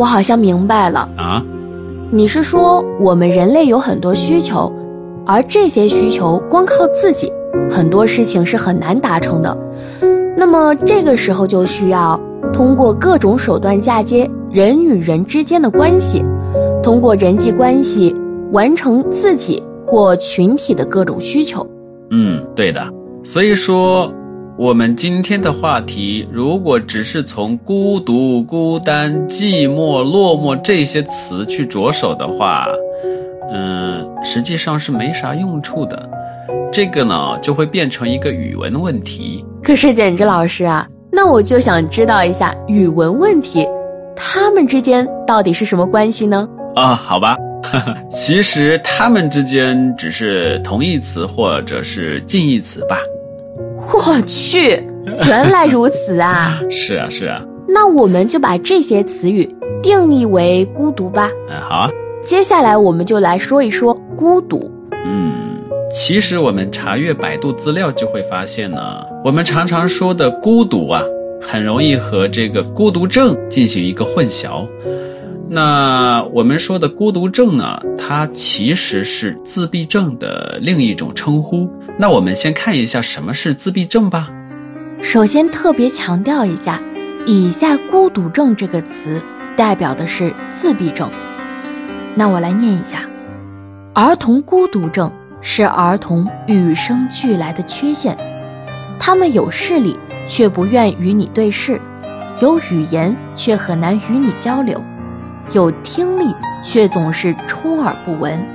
我好像明白了啊。你是说我们人类有很多需求，而这些需求光靠自己，很多事情是很难达成的。那么这个时候就需要通过各种手段嫁接人与人之间的关系，通过人际关系完成自己或群体的各种需求。嗯，对的。所以说。我们今天的话题，如果只是从孤独、孤单、寂寞、落寞这些词去着手的话，嗯，实际上是没啥用处的。这个呢，就会变成一个语文问题。可是简直老师啊，那我就想知道一下语文问题，他们之间到底是什么关系呢？啊，好吧，其实他们之间只是同义词或者是近义词吧。我去，原来如此啊！是啊，是啊。那我们就把这些词语定义为孤独吧。嗯，好啊。接下来我们就来说一说孤独。嗯，其实我们查阅百度资料就会发现呢，我们常常说的孤独啊，很容易和这个孤独症进行一个混淆。那我们说的孤独症呢，它其实是自闭症的另一种称呼。那我们先看一下什么是自闭症吧。首先特别强调一下，以下“孤独症”这个词代表的是自闭症。那我来念一下：儿童孤独症是儿童与生俱来的缺陷，他们有视力却不愿与你对视，有语言却很难与你交流，有听力却总是充耳不闻，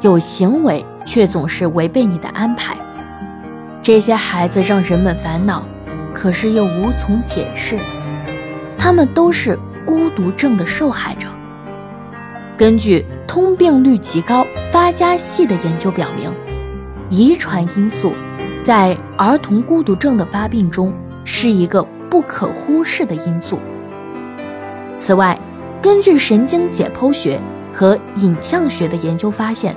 有行为。却总是违背你的安排，这些孩子让人们烦恼，可是又无从解释。他们都是孤独症的受害者。根据通病率极高、发家系的研究表明，遗传因素在儿童孤独症的发病中是一个不可忽视的因素。此外，根据神经解剖学和影像学的研究发现。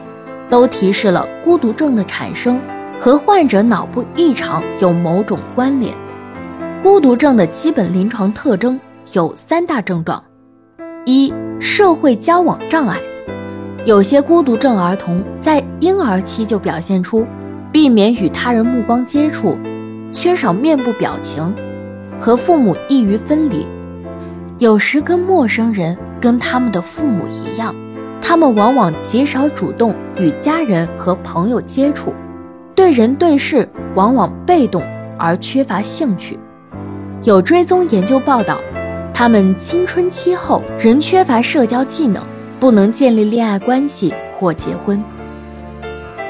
都提示了孤独症的产生和患者脑部异常有某种关联。孤独症的基本临床特征有三大症状：一、社会交往障碍。有些孤独症儿童在婴儿期就表现出避免与他人目光接触、缺少面部表情，和父母易于分离，有时跟陌生人跟他们的父母一样。他们往往极少主动与家人和朋友接触，对人对事往往被动而缺乏兴趣。有追踪研究报道，他们青春期后仍缺乏社交技能，不能建立恋爱关系或结婚。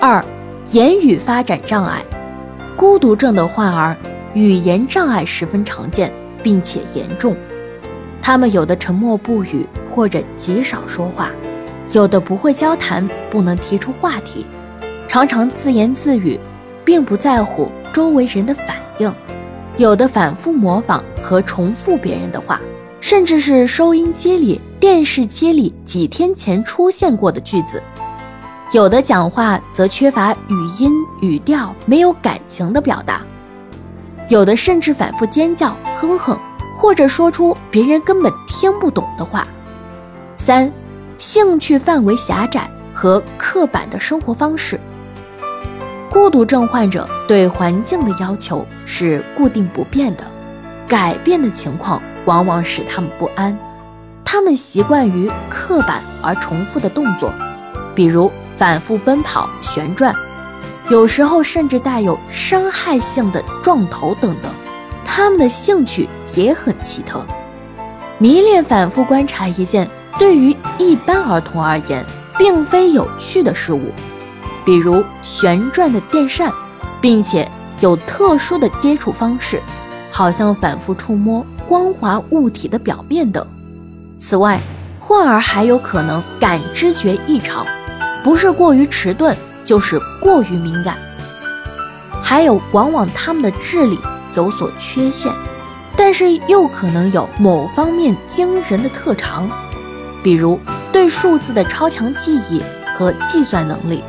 二、言语发展障碍，孤独症的患儿语言障碍十分常见，并且严重。他们有的沉默不语，或者极少说话。有的不会交谈，不能提出话题，常常自言自语，并不在乎周围人的反应；有的反复模仿和重复别人的话，甚至是收音机里、电视机里几天前出现过的句子；有的讲话则缺乏语音、语调，没有感情的表达；有的甚至反复尖叫、哼哼，或者说出别人根本听不懂的话。三。兴趣范围狭窄和刻板的生活方式，孤独症患者对环境的要求是固定不变的，改变的情况往往使他们不安。他们习惯于刻板而重复的动作，比如反复奔跑、旋转，有时候甚至带有伤害性的撞头等等。他们的兴趣也很奇特，迷恋反复观察一件。对于一般儿童而言，并非有趣的事物，比如旋转的电扇，并且有特殊的接触方式，好像反复触摸光滑物体的表面等。此外，患儿还有可能感知觉异常，不是过于迟钝，就是过于敏感。还有，往往他们的智力有所缺陷，但是又可能有某方面惊人的特长。比如对数字的超强记忆和计算能力，